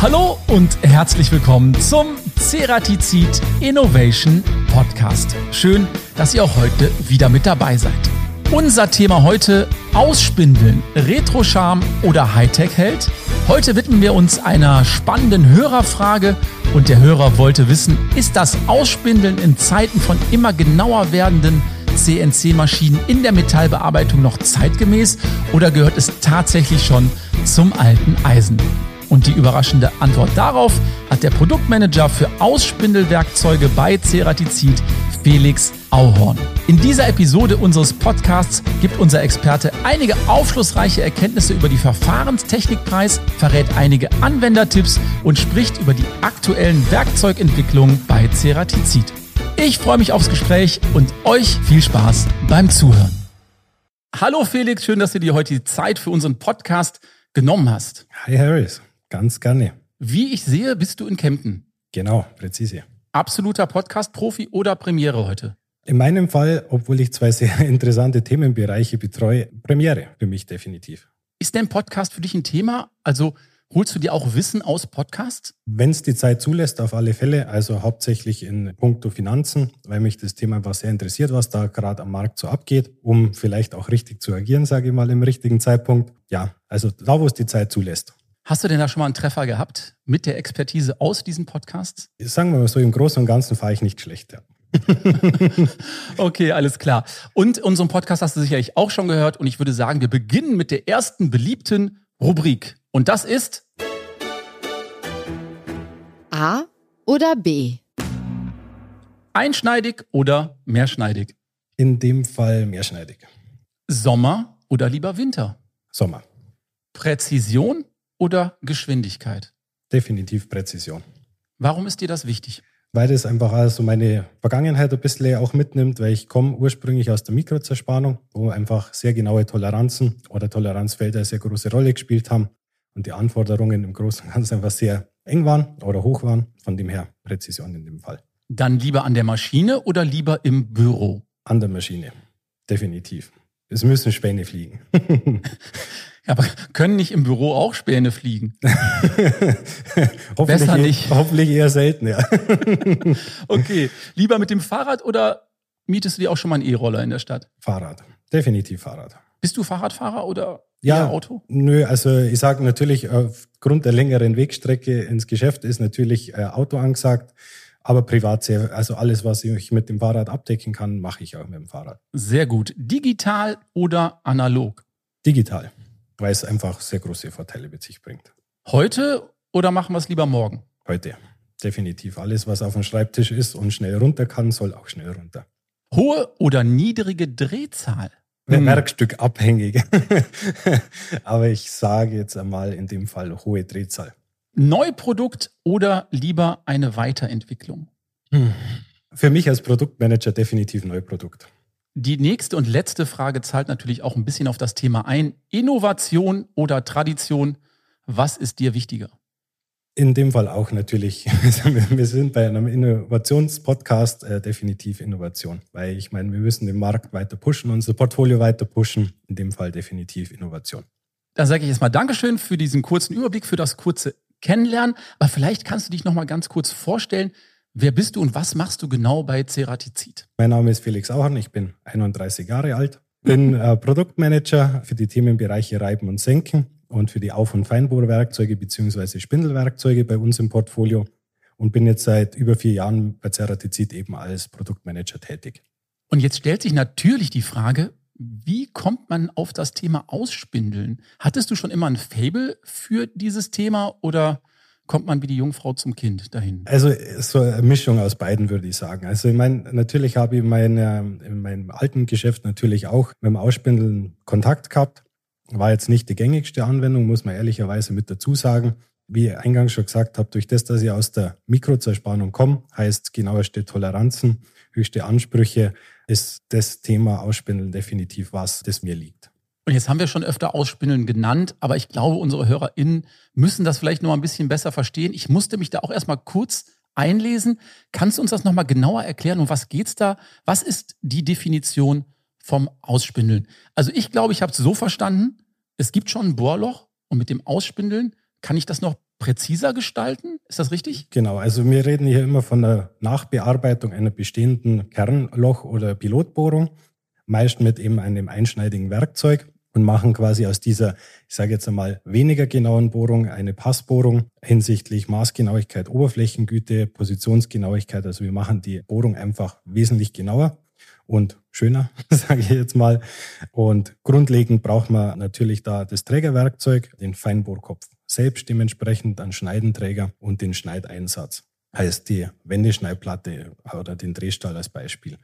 Hallo und herzlich willkommen zum Ceratizid Innovation Podcast. Schön, dass ihr auch heute wieder mit dabei seid. Unser Thema heute Ausspindeln, Retro-Charme oder Hightech-Held? Heute widmen wir uns einer spannenden Hörerfrage und der Hörer wollte wissen, ist das Ausspindeln in Zeiten von immer genauer werdenden CNC-Maschinen in der Metallbearbeitung noch zeitgemäß oder gehört es tatsächlich schon zum alten Eisen? Und die überraschende Antwort darauf hat der Produktmanager für Ausspindelwerkzeuge bei Ceratizid, Felix Auhorn. In dieser Episode unseres Podcasts gibt unser Experte einige aufschlussreiche Erkenntnisse über die Verfahrenstechnikpreis, verrät einige Anwendertipps und spricht über die aktuellen Werkzeugentwicklungen bei Ceratizid. Ich freue mich aufs Gespräch und euch viel Spaß beim Zuhören. Hallo Felix, schön, dass du dir heute die Zeit für unseren Podcast genommen hast. Hi Harris. Ganz gerne. Wie ich sehe, bist du in Kempten. Genau, präzise. Absoluter Podcast-Profi oder Premiere heute? In meinem Fall, obwohl ich zwei sehr interessante Themenbereiche betreue, Premiere für mich definitiv. Ist denn Podcast für dich ein Thema? Also holst du dir auch Wissen aus Podcasts? Wenn es die Zeit zulässt, auf alle Fälle. Also hauptsächlich in puncto Finanzen, weil mich das Thema einfach sehr interessiert, was da gerade am Markt so abgeht, um vielleicht auch richtig zu agieren, sage ich mal, im richtigen Zeitpunkt. Ja, also da, wo es die Zeit zulässt. Hast du denn da schon mal einen Treffer gehabt mit der Expertise aus diesen Podcasts? Sagen wir mal so, im Großen und Ganzen fahre ich nicht schlecht. Ja. okay, alles klar. Und unseren Podcast hast du sicherlich auch schon gehört. Und ich würde sagen, wir beginnen mit der ersten beliebten Rubrik. Und das ist A oder B? Einschneidig oder mehrschneidig? In dem Fall mehrschneidig. Sommer oder lieber Winter? Sommer. Präzision oder Geschwindigkeit? Definitiv Präzision. Warum ist dir das wichtig? Weil das einfach also meine Vergangenheit ein bisschen auch mitnimmt, weil ich komme ursprünglich aus der Mikrozerspannung, wo einfach sehr genaue Toleranzen oder Toleranzfelder eine sehr große Rolle gespielt haben und die Anforderungen im Großen und Ganzen einfach sehr eng waren oder hoch waren. Von dem her Präzision in dem Fall. Dann lieber an der Maschine oder lieber im Büro? An der Maschine, definitiv. Es müssen Späne fliegen. Aber können nicht im Büro auch Späne fliegen? hoffentlich, Besser nicht. Hoffentlich eher selten, ja. okay. Lieber mit dem Fahrrad oder mietest du dir auch schon mal einen E-Roller in der Stadt? Fahrrad. Definitiv Fahrrad. Bist du Fahrradfahrer oder ja, Auto? Nö, also ich sage natürlich, aufgrund der längeren Wegstrecke ins Geschäft ist natürlich äh, Auto angesagt. Aber privat sehr, also alles, was ich mit dem Fahrrad abdecken kann, mache ich auch mit dem Fahrrad. Sehr gut. Digital oder analog? Digital weil es einfach sehr große Vorteile mit sich bringt. Heute oder machen wir es lieber morgen? Heute. Definitiv. Alles, was auf dem Schreibtisch ist und schnell runter kann, soll auch schnell runter. Hohe oder niedrige Drehzahl? Hm. Werkstück abhängig. Aber ich sage jetzt einmal in dem Fall hohe Drehzahl. Neuprodukt oder lieber eine Weiterentwicklung? Hm. Für mich als Produktmanager definitiv Neuprodukt. Die nächste und letzte Frage zahlt natürlich auch ein bisschen auf das Thema ein. Innovation oder Tradition, was ist dir wichtiger? In dem Fall auch natürlich. Wir sind bei einem Innovationspodcast äh, definitiv Innovation, weil ich meine, wir müssen den Markt weiter pushen, unser Portfolio weiter pushen. In dem Fall definitiv Innovation. Dann sage ich jetzt mal Dankeschön für diesen kurzen Überblick, für das kurze Kennenlernen. Aber vielleicht kannst du dich noch mal ganz kurz vorstellen. Wer bist du und was machst du genau bei Ceratizid? Mein Name ist Felix Auern, ich bin 31 Jahre alt, bin äh, Produktmanager für die Themenbereiche Reiben und Senken und für die Auf- und Feinbohrwerkzeuge bzw. Spindelwerkzeuge bei uns im Portfolio und bin jetzt seit über vier Jahren bei Ceratizid eben als Produktmanager tätig. Und jetzt stellt sich natürlich die Frage, wie kommt man auf das Thema Ausspindeln? Hattest du schon immer ein Fable für dieses Thema oder kommt man wie die Jungfrau zum Kind dahin? Also so eine Mischung aus beiden würde ich sagen. Also ich meine, natürlich habe ich meine, in meinem alten Geschäft natürlich auch mit dem Ausspindeln Kontakt gehabt. War jetzt nicht die gängigste Anwendung, muss man ehrlicherweise mit dazu sagen. Wie ich eingangs schon gesagt habe, durch das, dass ich aus der Mikrozerspannung komme, heißt genaueste Toleranzen, höchste Ansprüche, ist das Thema Ausspindeln definitiv was, das mir liegt. Und jetzt haben wir schon öfter Ausspindeln genannt, aber ich glaube, unsere HörerInnen müssen das vielleicht noch ein bisschen besser verstehen. Ich musste mich da auch erstmal kurz einlesen. Kannst du uns das nochmal genauer erklären? Um was geht's da? Was ist die Definition vom Ausspindeln? Also ich glaube, ich habe es so verstanden, es gibt schon ein Bohrloch und mit dem Ausspindeln kann ich das noch präziser gestalten. Ist das richtig? Genau, also wir reden hier immer von der Nachbearbeitung einer bestehenden Kernloch- oder Pilotbohrung, meist mit eben einem einschneidigen Werkzeug und machen quasi aus dieser, ich sage jetzt einmal, weniger genauen Bohrung eine Passbohrung hinsichtlich Maßgenauigkeit, Oberflächengüte, Positionsgenauigkeit. Also wir machen die Bohrung einfach wesentlich genauer und schöner, sage ich jetzt mal. Und grundlegend braucht man natürlich da das Trägerwerkzeug, den Feinbohrkopf selbst dementsprechend, einen Schneidenträger und den Schneideinsatz. Heißt die Wendeschneidplatte oder den Drehstall als Beispiel.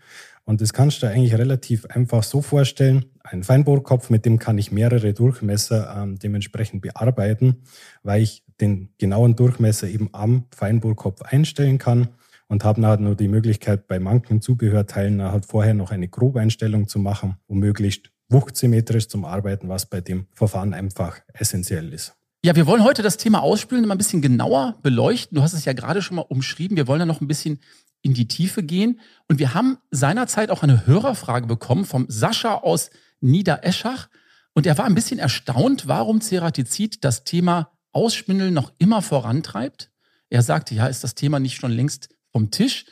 Und das kannst du eigentlich relativ einfach so vorstellen. Ein Feinbohrkopf, mit dem kann ich mehrere Durchmesser ähm, dementsprechend bearbeiten, weil ich den genauen Durchmesser eben am Feinbohrkopf einstellen kann und habe nachher nur die Möglichkeit, bei manchen Zubehörteilen halt vorher noch eine Grobeinstellung zu machen, um möglichst wuchtsymmetrisch zum Arbeiten, was bei dem Verfahren einfach essentiell ist. Ja, wir wollen heute das Thema Ausspülen mal ein bisschen genauer beleuchten. Du hast es ja gerade schon mal umschrieben. Wir wollen da noch ein bisschen in die Tiefe gehen. Und wir haben seinerzeit auch eine Hörerfrage bekommen vom Sascha aus Niedereschach. Und er war ein bisschen erstaunt, warum Ceratizid das Thema Ausspindeln noch immer vorantreibt. Er sagte, ja, ist das Thema nicht schon längst vom Tisch?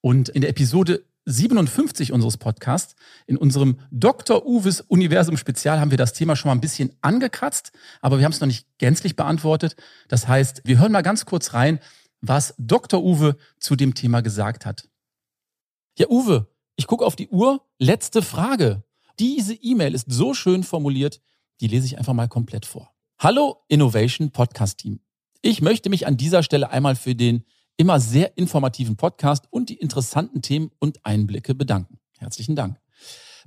Und in der Episode 57 unseres Podcasts. In unserem Dr. Uwes Universum Spezial haben wir das Thema schon mal ein bisschen angekratzt, aber wir haben es noch nicht gänzlich beantwortet. Das heißt, wir hören mal ganz kurz rein, was Dr. Uwe zu dem Thema gesagt hat. Ja, Uwe, ich gucke auf die Uhr. Letzte Frage. Diese E-Mail ist so schön formuliert, die lese ich einfach mal komplett vor. Hallo Innovation Podcast Team. Ich möchte mich an dieser Stelle einmal für den immer sehr informativen Podcast und die interessanten Themen und Einblicke bedanken. Herzlichen Dank.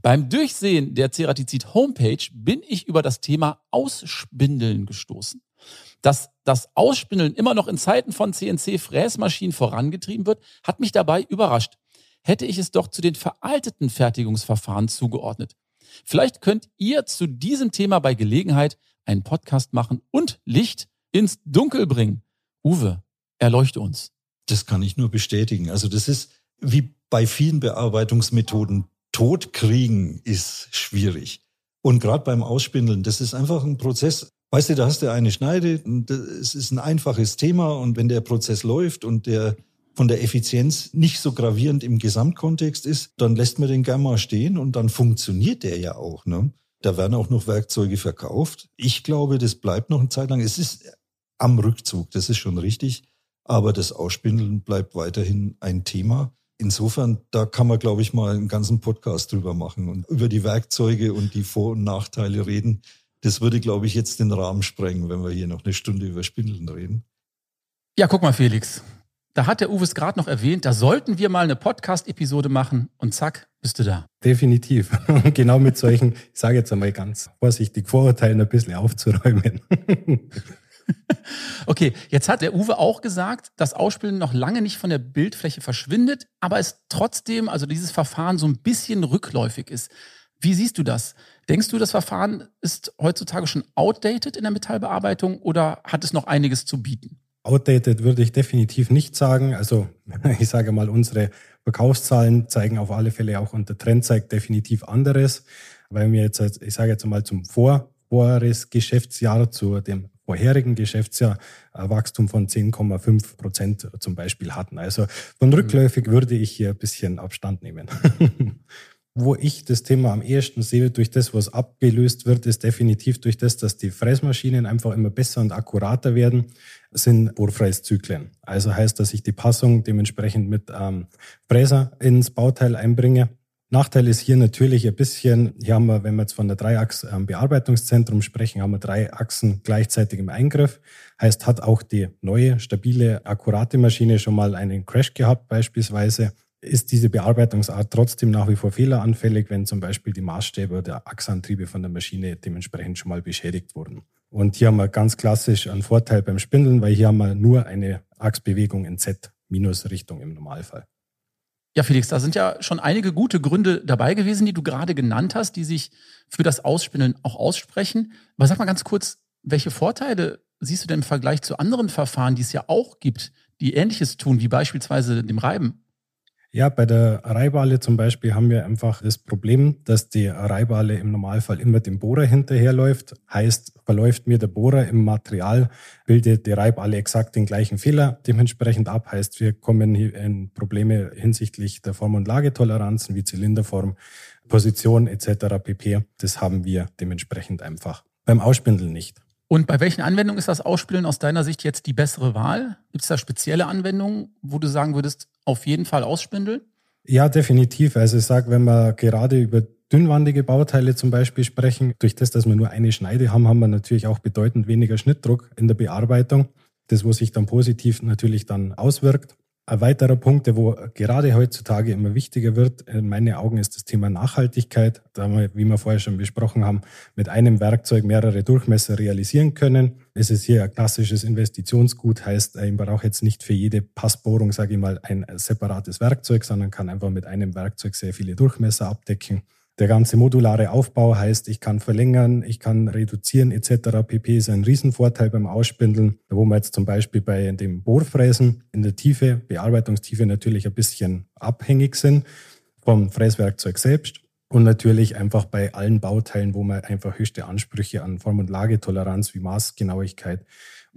Beim Durchsehen der Ceratizid Homepage bin ich über das Thema Ausspindeln gestoßen. Dass das Ausspindeln immer noch in Zeiten von CNC-Fräsmaschinen vorangetrieben wird, hat mich dabei überrascht. Hätte ich es doch zu den veralteten Fertigungsverfahren zugeordnet. Vielleicht könnt ihr zu diesem Thema bei Gelegenheit einen Podcast machen und Licht ins Dunkel bringen. Uwe, erleuchte uns. Das kann ich nur bestätigen. Also das ist wie bei vielen Bearbeitungsmethoden. Tod kriegen ist schwierig. Und gerade beim Ausspindeln, das ist einfach ein Prozess. Weißt du, da hast du eine Schneide, es ist ein einfaches Thema und wenn der Prozess läuft und der von der Effizienz nicht so gravierend im Gesamtkontext ist, dann lässt man den mal stehen und dann funktioniert der ja auch. Ne? Da werden auch noch Werkzeuge verkauft. Ich glaube, das bleibt noch eine Zeit lang. Es ist am Rückzug, das ist schon richtig. Aber das Ausspindeln bleibt weiterhin ein Thema. Insofern, da kann man, glaube ich, mal einen ganzen Podcast drüber machen und über die Werkzeuge und die Vor- und Nachteile reden. Das würde, glaube ich, jetzt den Rahmen sprengen, wenn wir hier noch eine Stunde über Spindeln reden. Ja, guck mal, Felix. Da hat der Uwe es gerade noch erwähnt, da sollten wir mal eine Podcast-Episode machen und zack, bist du da. Definitiv. genau mit solchen, ich sage jetzt einmal ganz vorsichtig, Vorurteilen ein bisschen aufzuräumen. okay, jetzt hat der Uwe auch gesagt, dass Ausspielen noch lange nicht von der Bildfläche verschwindet, aber es trotzdem, also dieses Verfahren so ein bisschen rückläufig ist. Wie siehst du das? Denkst du, das Verfahren ist heutzutage schon outdated in der Metallbearbeitung oder hat es noch einiges zu bieten? Outdated würde ich definitiv nicht sagen. Also ich sage mal, unsere Verkaufszahlen zeigen auf alle Fälle auch und der Trend zeigt definitiv anderes. Weil wir jetzt, ich sage jetzt mal zum Vor Geschäftsjahr zu dem vorherigen Geschäftsjahr ein Wachstum von 10,5 Prozent zum Beispiel hatten. Also von mhm. rückläufig würde ich hier ein bisschen Abstand nehmen. Wo ich das Thema am ehesten sehe, durch das, was abgelöst wird, ist definitiv durch das, dass die Fräsmaschinen einfach immer besser und akkurater werden, sind Bohrfräszyklen. Also heißt, dass ich die Passung dementsprechend mit ähm, Fräser ins Bauteil einbringe Nachteil ist hier natürlich ein bisschen, hier haben wir, wenn wir jetzt von der Dreiachs-Bearbeitungszentrum sprechen, haben wir drei Achsen gleichzeitig im Eingriff. Heißt, hat auch die neue, stabile, akkurate Maschine schon mal einen Crash gehabt beispielsweise, ist diese Bearbeitungsart trotzdem nach wie vor fehleranfällig, wenn zum Beispiel die Maßstäbe oder Achsantriebe von der Maschine dementsprechend schon mal beschädigt wurden. Und hier haben wir ganz klassisch einen Vorteil beim Spindeln, weil hier haben wir nur eine Achsbewegung in Z-Richtung im Normalfall. Ja, Felix, da sind ja schon einige gute Gründe dabei gewesen, die du gerade genannt hast, die sich für das Ausspinnen auch aussprechen. Aber sag mal ganz kurz, welche Vorteile siehst du denn im Vergleich zu anderen Verfahren, die es ja auch gibt, die Ähnliches tun, wie beispielsweise dem Reiben? Ja, bei der Reibale zum Beispiel haben wir einfach das Problem, dass die Reibale im Normalfall immer dem Bohrer hinterherläuft. Heißt, verläuft mir der Bohrer im Material, bildet die Reibale exakt den gleichen Fehler dementsprechend ab. Heißt, wir kommen in Probleme hinsichtlich der Form- und Lagetoleranzen wie Zylinderform, Position etc. pp. Das haben wir dementsprechend einfach beim Ausspindeln nicht. Und bei welchen Anwendungen ist das Ausspielen aus deiner Sicht jetzt die bessere Wahl? Gibt es da spezielle Anwendungen, wo du sagen würdest, auf jeden Fall ausspindeln? Ja, definitiv. Also ich sage, wenn wir gerade über dünnwandige Bauteile zum Beispiel sprechen, durch das, dass wir nur eine Schneide haben, haben wir natürlich auch bedeutend weniger Schnittdruck in der Bearbeitung. Das, wo sich dann positiv natürlich dann auswirkt. Ein weiterer Punkt, der wo gerade heutzutage immer wichtiger wird, in meinen Augen, ist das Thema Nachhaltigkeit. Da wir, wie wir vorher schon besprochen haben, mit einem Werkzeug mehrere Durchmesser realisieren können. Es ist hier ein klassisches Investitionsgut, heißt, ich brauche jetzt nicht für jede Passbohrung, sage ich mal, ein separates Werkzeug, sondern kann einfach mit einem Werkzeug sehr viele Durchmesser abdecken. Der ganze modulare Aufbau heißt, ich kann verlängern, ich kann reduzieren etc. pp. ist ein Riesenvorteil beim Ausspindeln, wo wir jetzt zum Beispiel bei dem Bohrfräsen in der Tiefe, Bearbeitungstiefe natürlich ein bisschen abhängig sind vom Fräswerkzeug selbst. Und natürlich einfach bei allen Bauteilen, wo man einfach höchste Ansprüche an Form- und Lagetoleranz wie Maßgenauigkeit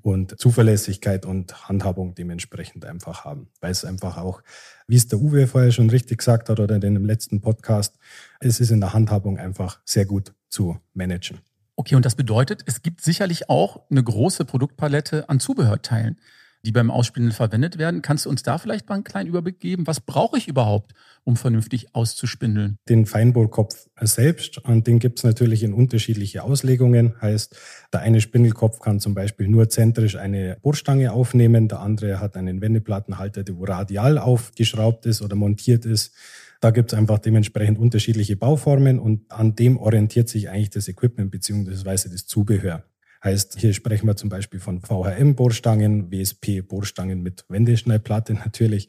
und Zuverlässigkeit und Handhabung dementsprechend einfach haben. Weil es einfach auch, wie es der Uwe vorher schon richtig gesagt hat oder in dem letzten Podcast, es ist in der Handhabung einfach sehr gut zu managen. Okay, und das bedeutet, es gibt sicherlich auch eine große Produktpalette an Zubehörteilen die beim Ausspielen verwendet werden. Kannst du uns da vielleicht mal einen kleinen Überblick geben? Was brauche ich überhaupt, um vernünftig auszuspindeln? Den Feinbohrkopf selbst, und den gibt es natürlich in unterschiedliche Auslegungen. Heißt, der eine Spindelkopf kann zum Beispiel nur zentrisch eine Bohrstange aufnehmen, der andere hat einen Wendeplattenhalter, der radial aufgeschraubt ist oder montiert ist. Da gibt es einfach dementsprechend unterschiedliche Bauformen und an dem orientiert sich eigentlich das Equipment beziehungsweise das Zubehör. Heißt, hier sprechen wir zum Beispiel von VHM-Bohrstangen, WSP-Bohrstangen mit Wendeschneidplatte natürlich,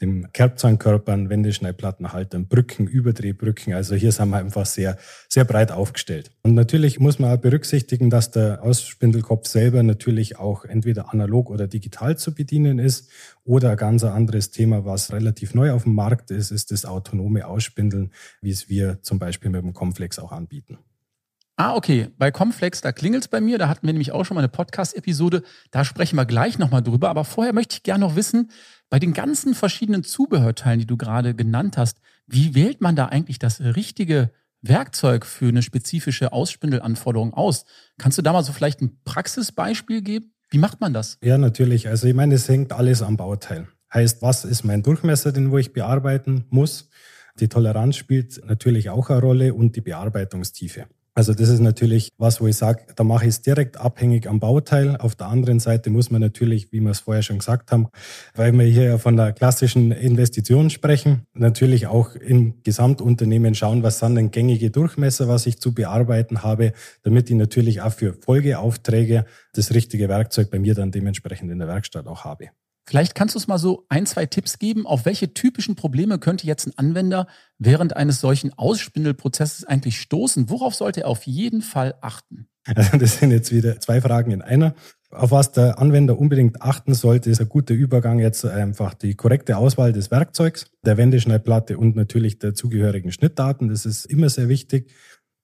dem Kerbzahnkörpern, Wendeschneidplattenhaltern, Brücken, Überdrehbrücken. Also hier sind wir einfach sehr, sehr breit aufgestellt. Und natürlich muss man auch berücksichtigen, dass der Ausspindelkopf selber natürlich auch entweder analog oder digital zu bedienen ist. Oder ein ganz anderes Thema, was relativ neu auf dem Markt ist, ist das autonome Ausspindeln, wie es wir zum Beispiel mit dem Complex auch anbieten. Ah, okay. Bei Comflex, da klingelt's bei mir. Da hatten wir nämlich auch schon mal eine Podcast-Episode. Da sprechen wir gleich nochmal drüber. Aber vorher möchte ich gerne noch wissen, bei den ganzen verschiedenen Zubehörteilen, die du gerade genannt hast, wie wählt man da eigentlich das richtige Werkzeug für eine spezifische Ausspindelanforderung aus? Kannst du da mal so vielleicht ein Praxisbeispiel geben? Wie macht man das? Ja, natürlich. Also ich meine, es hängt alles am Bauteil. Heißt, was ist mein Durchmesser, den wo ich bearbeiten muss? Die Toleranz spielt natürlich auch eine Rolle und die Bearbeitungstiefe. Also das ist natürlich was, wo ich sage, da mache ich es direkt abhängig am Bauteil. Auf der anderen Seite muss man natürlich, wie wir es vorher schon gesagt haben, weil wir hier ja von der klassischen Investition sprechen, natürlich auch im Gesamtunternehmen schauen, was sind denn gängige Durchmesser, was ich zu bearbeiten habe, damit ich natürlich auch für Folgeaufträge das richtige Werkzeug bei mir dann dementsprechend in der Werkstatt auch habe. Vielleicht kannst du uns mal so ein, zwei Tipps geben, auf welche typischen Probleme könnte jetzt ein Anwender während eines solchen Ausspindelprozesses eigentlich stoßen? Worauf sollte er auf jeden Fall achten? Das sind jetzt wieder zwei Fragen in einer. Auf was der Anwender unbedingt achten sollte, ist ein guter Übergang jetzt einfach die korrekte Auswahl des Werkzeugs, der Wendeschneidplatte und natürlich der zugehörigen Schnittdaten. Das ist immer sehr wichtig.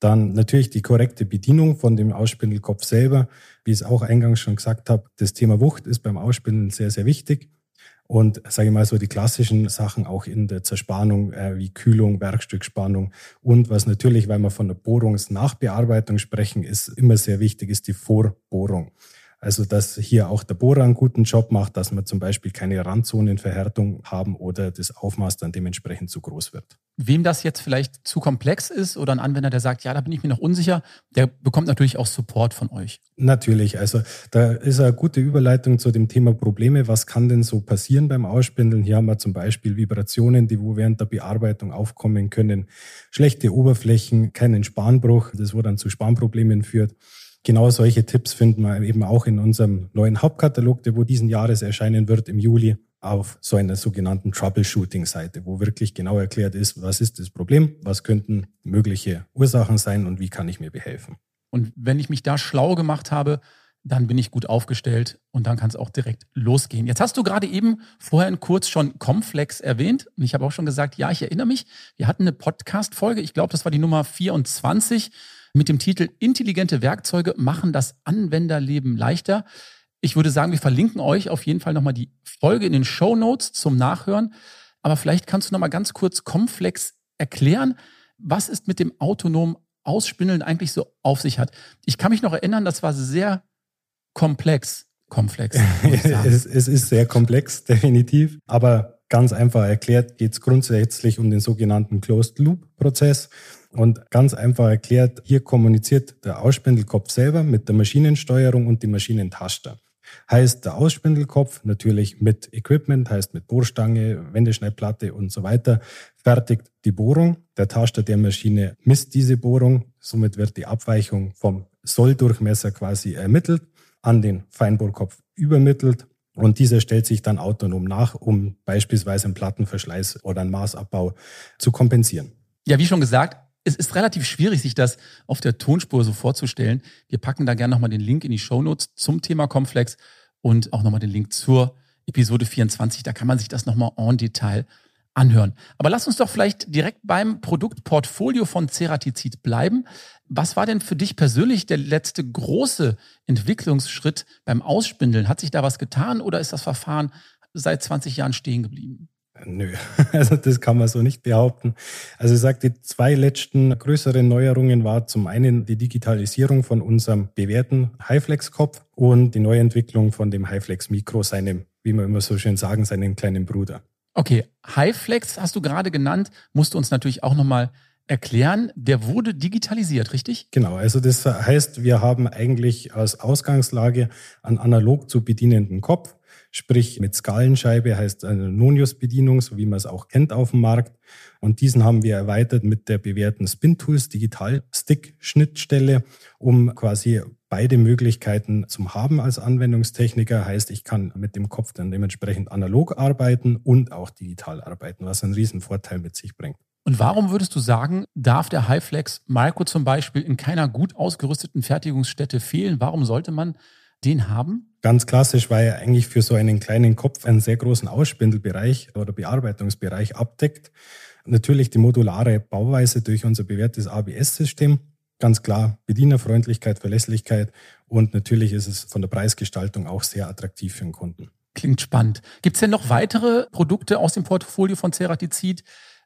Dann natürlich die korrekte Bedienung von dem Ausspindelkopf selber. Wie ich es auch eingangs schon gesagt habe, das Thema Wucht ist beim Ausspindeln sehr, sehr wichtig. Und sage ich mal so die klassischen Sachen auch in der Zerspannung äh, wie Kühlung, Werkstückspannung und was natürlich, weil wir von der Bohrungsnachbearbeitung sprechen, ist immer sehr wichtig, ist die Vorbohrung. Also, dass hier auch der Bohrer einen guten Job macht, dass wir zum Beispiel keine Randzonenverhärtung haben oder das Aufmaß dann dementsprechend zu groß wird. Wem das jetzt vielleicht zu komplex ist oder ein Anwender, der sagt, ja, da bin ich mir noch unsicher, der bekommt natürlich auch Support von euch. Natürlich, also da ist eine gute Überleitung zu dem Thema Probleme. Was kann denn so passieren beim Ausspindeln? Hier haben wir zum Beispiel Vibrationen, die wo während der Bearbeitung aufkommen können, schlechte Oberflächen, keinen Spanbruch, das wo dann zu Spanproblemen führt. Genau solche Tipps finden wir eben auch in unserem neuen Hauptkatalog, der wo diesen Jahres erscheinen wird im Juli auf so einer sogenannten Troubleshooting-Seite, wo wirklich genau erklärt ist, was ist das Problem, was könnten mögliche Ursachen sein und wie kann ich mir behelfen. Und wenn ich mich da schlau gemacht habe, dann bin ich gut aufgestellt und dann kann es auch direkt losgehen. Jetzt hast du gerade eben vorhin kurz schon Comflex erwähnt und ich habe auch schon gesagt, ja, ich erinnere mich, wir hatten eine Podcast-Folge, ich glaube, das war die Nummer 24 mit dem Titel Intelligente Werkzeuge machen das Anwenderleben leichter. Ich würde sagen, wir verlinken euch auf jeden Fall nochmal die Folge in den Show Notes zum Nachhören. Aber vielleicht kannst du nochmal ganz kurz Comflex erklären. Was ist mit dem autonomen Ausspindeln eigentlich so auf sich hat? Ich kann mich noch erinnern, das war sehr komplex. Komplex. es, es ist sehr komplex, definitiv. Aber ganz einfach erklärt geht es grundsätzlich um den sogenannten Closed-Loop-Prozess. Und ganz einfach erklärt, hier kommuniziert der Ausspindelkopf selber mit der Maschinensteuerung und dem Maschinentaster. Heißt der Ausspindelkopf natürlich mit Equipment, heißt mit Bohrstange, Wendeschneidplatte und so weiter, fertigt die Bohrung. Der Taster der Maschine misst diese Bohrung. Somit wird die Abweichung vom Solldurchmesser quasi ermittelt, an den Feinbohrkopf übermittelt und dieser stellt sich dann autonom nach, um beispielsweise einen Plattenverschleiß oder einen Maßabbau zu kompensieren. Ja, wie schon gesagt, es ist relativ schwierig, sich das auf der Tonspur so vorzustellen. Wir packen da gerne nochmal den Link in die Show Notes zum Thema Complex und auch nochmal den Link zur Episode 24. Da kann man sich das nochmal en Detail anhören. Aber lass uns doch vielleicht direkt beim Produktportfolio von Ceratizid bleiben. Was war denn für dich persönlich der letzte große Entwicklungsschritt beim Ausspindeln? Hat sich da was getan oder ist das Verfahren seit 20 Jahren stehen geblieben? Nö, also das kann man so nicht behaupten. Also ich sage, die zwei letzten größeren Neuerungen war zum einen die Digitalisierung von unserem bewährten Highflex-Kopf und die Neuentwicklung von dem Highflex Micro, seinem, wie wir immer so schön sagen, seinen kleinen Bruder. Okay, Highflex hast du gerade genannt, musst du uns natürlich auch nochmal erklären. Der wurde digitalisiert, richtig? Genau, also das heißt, wir haben eigentlich als Ausgangslage einen analog zu bedienenden Kopf sprich mit Skalenscheibe heißt eine Nonius-Bedienung, so wie man es auch kennt auf dem Markt. Und diesen haben wir erweitert mit der bewährten Spin-Tools Digital-Stick-Schnittstelle, um quasi beide Möglichkeiten zum haben als Anwendungstechniker. Heißt, ich kann mit dem Kopf dann dementsprechend analog arbeiten und auch digital arbeiten, was einen riesen Vorteil mit sich bringt. Und warum würdest du sagen, darf der Highflex Micro zum Beispiel in keiner gut ausgerüsteten Fertigungsstätte fehlen? Warum sollte man den haben? Ganz klassisch, weil er eigentlich für so einen kleinen Kopf einen sehr großen Ausspindelbereich oder Bearbeitungsbereich abdeckt. Natürlich die modulare Bauweise durch unser bewährtes ABS-System. Ganz klar Bedienerfreundlichkeit, Verlässlichkeit und natürlich ist es von der Preisgestaltung auch sehr attraktiv für den Kunden. Klingt spannend. Gibt es denn noch weitere Produkte aus dem Portfolio von Ceratizid,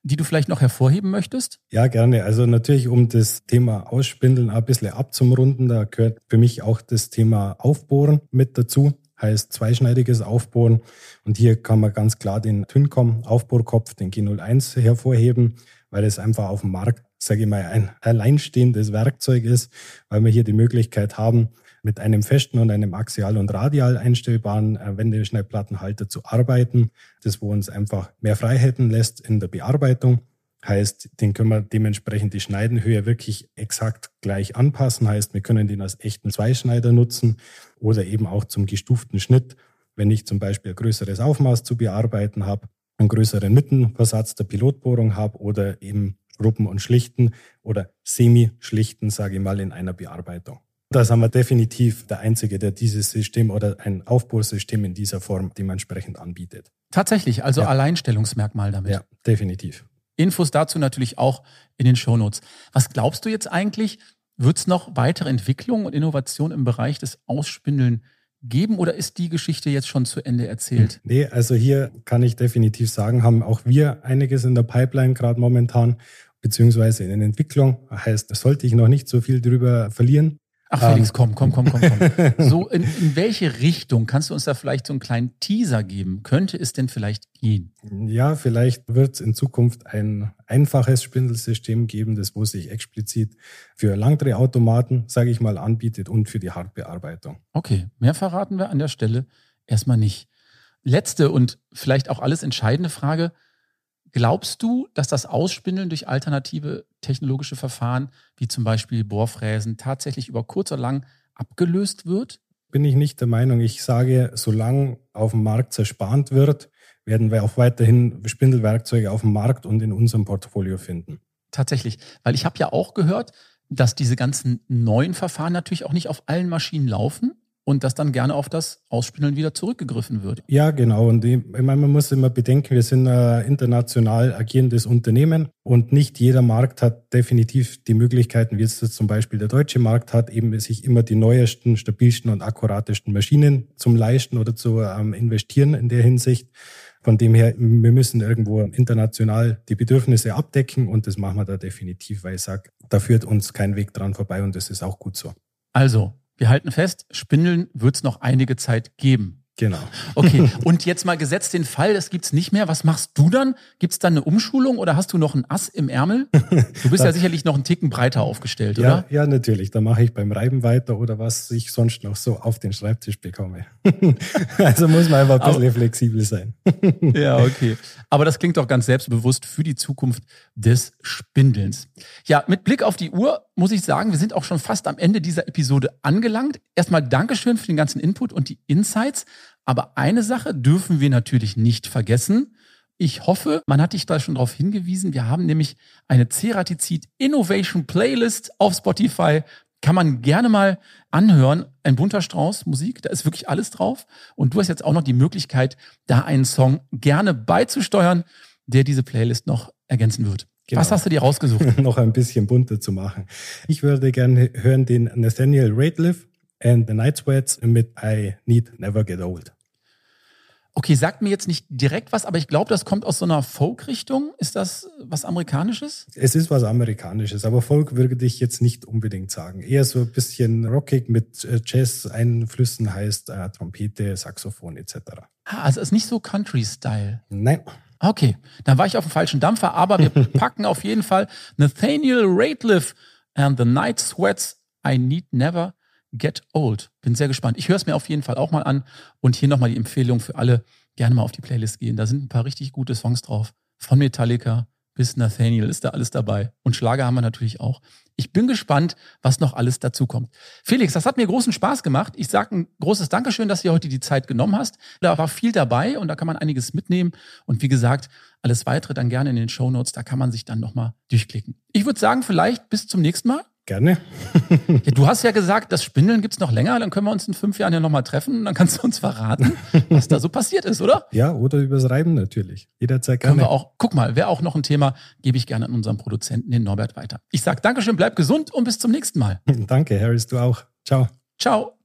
die du vielleicht noch hervorheben möchtest? Ja, gerne. Also natürlich, um das Thema Ausspindeln ein bisschen abzumrunden, da gehört für mich auch das Thema Aufbohren mit dazu. Heißt zweischneidiges Aufbohren. Und hier kann man ganz klar den Tyncom Aufbohrkopf, den G01 hervorheben, weil es einfach auf dem Markt, sage ich mal, ein alleinstehendes Werkzeug ist, weil wir hier die Möglichkeit haben, mit einem festen und einem axial und radial einstellbaren äh, Wendeschneidplattenhalter zu arbeiten, das wo uns einfach mehr Freiheiten lässt in der Bearbeitung. Heißt, den können wir dementsprechend die Schneidenhöhe wirklich exakt gleich anpassen. Heißt, wir können den als echten Zweischneider nutzen oder eben auch zum gestuften Schnitt, wenn ich zum Beispiel ein größeres Aufmaß zu bearbeiten habe, einen größeren Mittenversatz der Pilotbohrung habe oder eben Gruppen und Schlichten oder Semi-Schlichten, sage ich mal, in einer Bearbeitung. Da sind wir definitiv der Einzige, der dieses System oder ein Aufbohrsystem in dieser Form dementsprechend anbietet. Tatsächlich, also ja. Alleinstellungsmerkmal damit. Ja, definitiv. Infos dazu natürlich auch in den Shownotes. Was glaubst du jetzt eigentlich? Wird es noch weitere Entwicklungen und Innovationen im Bereich des Ausspindeln geben oder ist die Geschichte jetzt schon zu Ende erzählt? Nee, also hier kann ich definitiv sagen, haben auch wir einiges in der Pipeline gerade momentan, beziehungsweise in Entwicklung. Heißt, da sollte ich noch nicht so viel drüber verlieren. Ach Felix, komm, komm, komm, komm, komm. So, in, in welche Richtung kannst du uns da vielleicht so einen kleinen Teaser geben? Könnte es denn vielleicht gehen? Ja, vielleicht wird es in Zukunft ein einfaches Spindelsystem geben, das wo sich explizit für Langdrehautomaten, sage ich mal, anbietet und für die Hartbearbeitung. Okay, mehr verraten wir an der Stelle erstmal nicht. Letzte und vielleicht auch alles entscheidende Frage. Glaubst du, dass das Ausspindeln durch alternative technologische Verfahren, wie zum Beispiel Bohrfräsen, tatsächlich über kurz oder lang abgelöst wird? Bin ich nicht der Meinung. Ich sage, solange auf dem Markt zerspannt wird, werden wir auch weiterhin Spindelwerkzeuge auf dem Markt und in unserem Portfolio finden. Tatsächlich, weil ich habe ja auch gehört, dass diese ganzen neuen Verfahren natürlich auch nicht auf allen Maschinen laufen. Und dass dann gerne auf das Ausspindeln wieder zurückgegriffen wird. Ja, genau. Und ich meine, man muss immer bedenken, wir sind ein international agierendes Unternehmen und nicht jeder Markt hat definitiv die Möglichkeiten, wie es zum Beispiel der deutsche Markt hat, eben sich immer die neuesten, stabilsten und akkuratesten Maschinen zum Leisten oder zu ähm, investieren in der Hinsicht. Von dem her, wir müssen irgendwo international die Bedürfnisse abdecken und das machen wir da definitiv, weil ich sage, da führt uns kein Weg dran vorbei und das ist auch gut so. Also, wir halten fest, Spindeln wird es noch einige Zeit geben. Genau. Okay, und jetzt mal gesetzt den Fall, das gibt's nicht mehr. Was machst du dann? Gibt's dann eine Umschulung oder hast du noch ein Ass im Ärmel? Du bist ja sicherlich noch einen Ticken breiter aufgestellt, ja, oder? Ja, natürlich. Da mache ich beim Reiben weiter oder was ich sonst noch so auf den Schreibtisch bekomme. also muss man einfach ein bisschen Aber, flexibel sein. ja, okay. Aber das klingt doch ganz selbstbewusst für die Zukunft des Spindelns. Ja, mit Blick auf die Uhr muss ich sagen, wir sind auch schon fast am Ende dieser Episode angelangt. Erstmal Dankeschön für den ganzen Input und die Insights. Aber eine Sache dürfen wir natürlich nicht vergessen. Ich hoffe, man hat dich da schon darauf hingewiesen. Wir haben nämlich eine Ceratizid Innovation Playlist auf Spotify. Kann man gerne mal anhören. Ein bunter Strauß Musik, da ist wirklich alles drauf. Und du hast jetzt auch noch die Möglichkeit, da einen Song gerne beizusteuern, der diese Playlist noch ergänzen wird. Genau. Was hast du dir rausgesucht? noch ein bisschen bunter zu machen. Ich würde gerne hören den Nathaniel Rateliff and the Night Sweats mit I Need Never Get Old. Okay, sagt mir jetzt nicht direkt was, aber ich glaube, das kommt aus so einer Folk-Richtung. Ist das was Amerikanisches? Es ist was Amerikanisches, aber Folk würde ich jetzt nicht unbedingt sagen. Eher so ein bisschen rockig mit äh, Jazz-Einflüssen heißt äh, Trompete, Saxophon etc. Ah, also ist nicht so Country-Style. Nein. Okay, dann war ich auf dem falschen Dampfer, aber wir packen auf jeden Fall Nathaniel Rateliff and the Night Sweats I Need Never Get Old. Bin sehr gespannt. Ich höre es mir auf jeden Fall auch mal an. Und hier nochmal die Empfehlung für alle, gerne mal auf die Playlist gehen. Da sind ein paar richtig gute Songs drauf. Von Metallica bis Nathaniel ist da alles dabei. Und Schlager haben wir natürlich auch. Ich bin gespannt, was noch alles dazu kommt. Felix, das hat mir großen Spaß gemacht. Ich sage ein großes Dankeschön, dass du heute die Zeit genommen hast. Da war viel dabei und da kann man einiges mitnehmen. Und wie gesagt, alles weitere dann gerne in den Show Notes. Da kann man sich dann nochmal durchklicken. Ich würde sagen, vielleicht bis zum nächsten Mal. Gerne. ja, du hast ja gesagt, das Spindeln gibt's noch länger, dann können wir uns in fünf Jahren ja nochmal treffen und dann kannst du uns verraten, was da so passiert ist, oder? Ja, oder übers Reiben natürlich. Jederzeit gerne. Können wir auch, guck mal, wäre auch noch ein Thema, gebe ich gerne an unseren Produzenten, den Norbert, weiter. Ich sag Dankeschön, bleib gesund und bis zum nächsten Mal. Danke, Harris, du auch. Ciao. Ciao.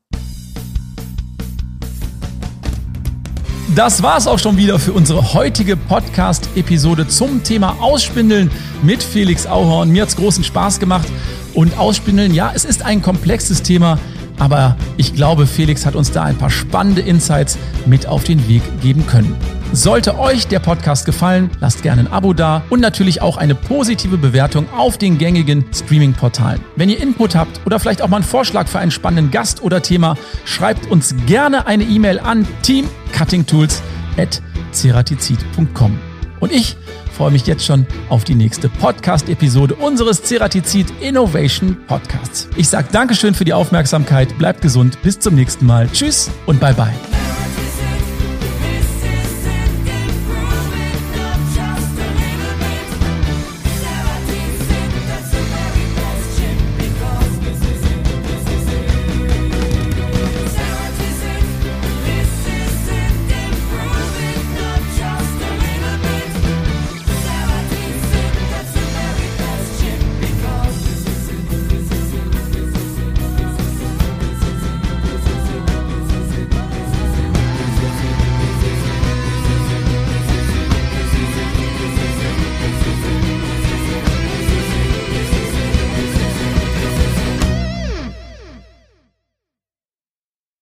Das war's auch schon wieder für unsere heutige Podcast-Episode zum Thema Ausspindeln mit Felix Auhorn. Mir hat's großen Spaß gemacht. Und Ausspindeln, ja, es ist ein komplexes Thema, aber ich glaube, Felix hat uns da ein paar spannende Insights mit auf den Weg geben können. Sollte euch der Podcast gefallen, lasst gerne ein Abo da und natürlich auch eine positive Bewertung auf den gängigen Streaming-Portalen. Wenn ihr Input habt oder vielleicht auch mal einen Vorschlag für einen spannenden Gast oder Thema, schreibt uns gerne eine E-Mail an teamcuttingtools.ceratizid.com. Und ich freue mich jetzt schon auf die nächste Podcast-Episode unseres Ceratizid Innovation Podcasts. Ich sage Dankeschön für die Aufmerksamkeit, bleibt gesund, bis zum nächsten Mal. Tschüss und bye bye.